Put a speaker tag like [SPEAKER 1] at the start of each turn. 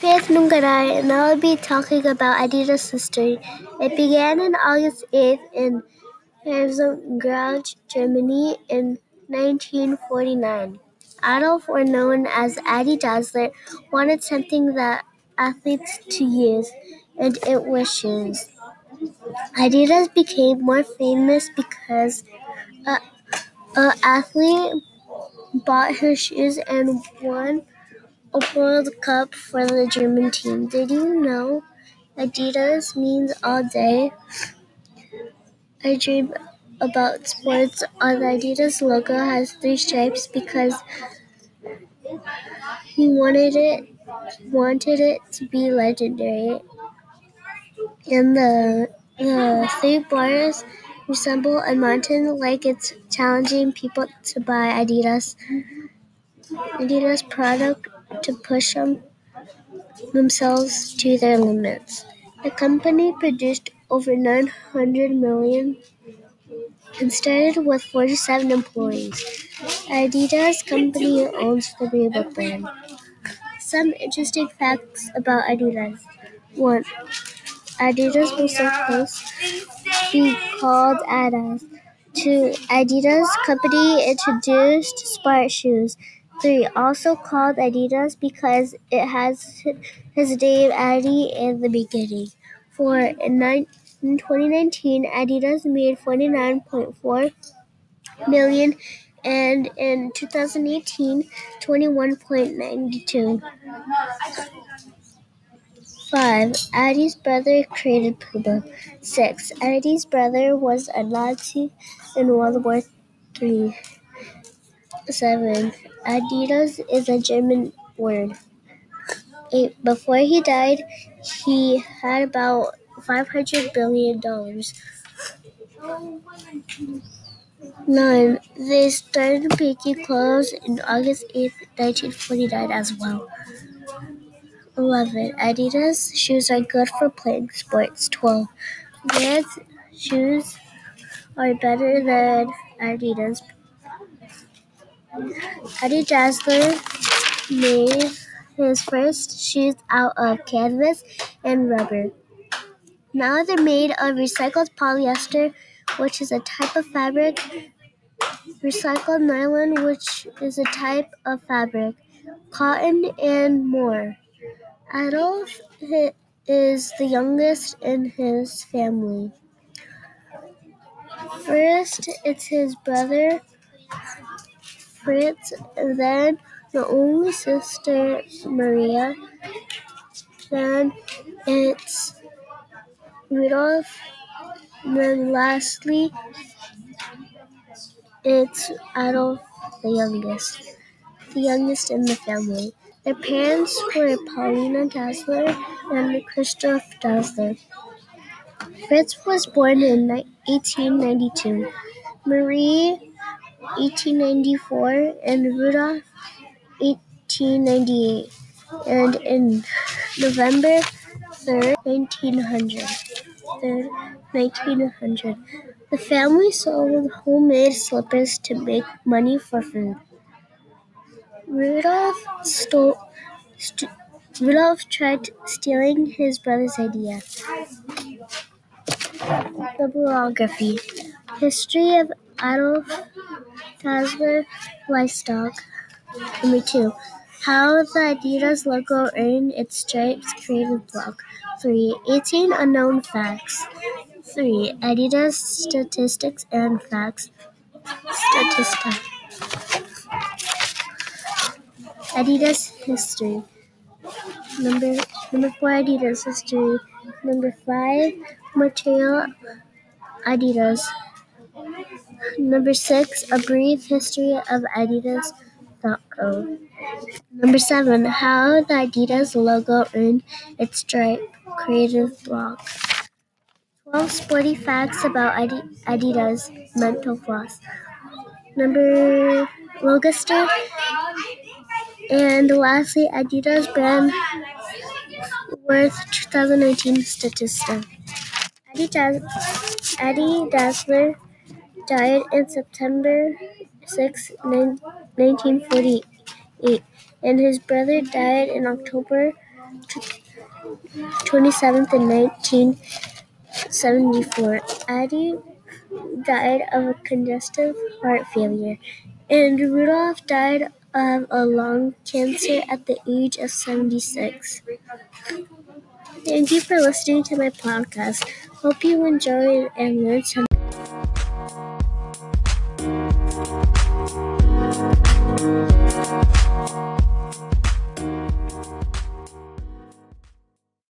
[SPEAKER 1] Faith Nungarai, and I will be talking about Adidas' history. It began on August 8th in Herzogenaurach, Germany in 1949. Adolf, or known as Adi Dassler, wanted something that athletes to use, and it was shoes. Adidas became more famous because a, a athlete bought her shoes and won a World Cup for the German team. Did you know Adidas means all day? I dream about sports. On the Adidas logo has three stripes because he wanted it wanted it to be legendary. And the the three bars resemble a mountain like it's challenging people to buy Adidas Adidas product to push them themselves to their limits. The company produced over 900 million and started with 47 employees. Adidas company owns the Reebok brand. Some interesting facts about Adidas. 1. Adidas was supposed to be called Adidas. 2. Adidas company introduced sport shoes. 3. Also called Adidas because it has his name Adi in the beginning. 4. In, in 2019, Adidas made 49.4 million and in 2018, 21.92. 5. Adi's brother created Puma. 6. Adi's brother was a Nazi in World War III. 7. Adidas is a German word. 8. Before he died, he had about $500 billion. 9. They started making clothes in August 8, 1949 as well. 11. Adidas shoes are good for playing sports. 12. Vans shoes are better than Adidas. Adi Dassler made his first shoes out of canvas and rubber. Now they're made of recycled polyester, which is a type of fabric, recycled nylon, which is a type of fabric, cotton, and more. Adolf is the youngest in his family. First, it's his brother Fritz, then the only sister Maria, then it's Rudolf, then lastly it's Adolf, the youngest, the youngest in the family. Their parents were Paulina Dassler and Christoph Dassler. Fritz was born in 1892, Marie 1894, and Rudolf 1898, and in November 3rd, 1900. 3rd, 1900. The family sold homemade slippers to make money for food. Rudolph stole, st- Rudolph tried stealing his brother's idea. Bibliography History of Adolf Dassler Livestock. Number two. How the Adidas logo earned its stripes Creative Bloq. 3. 18 unknown facts. 3. Adidas statistics and facts. Statista. Adidas history. Number number 4 Adidas history. Number 5 material Adidas. Number 6 a brief history of Adidas.co. Number 7 how the Adidas logo earned its stripe Creative Bloq. 12 sporty facts about Adidas mental floss. Number Logister. And lastly, Adidas brand worth 2019 Statista. Adidas, Adi Dassler died in September 6, 1948, and his brother died in October 27th in 1974. Addie died of a congestive heart failure, and Rudolph died of a lung cancer at the age of 76. Thank you for listening to my podcast. Hope you enjoyed and learned something.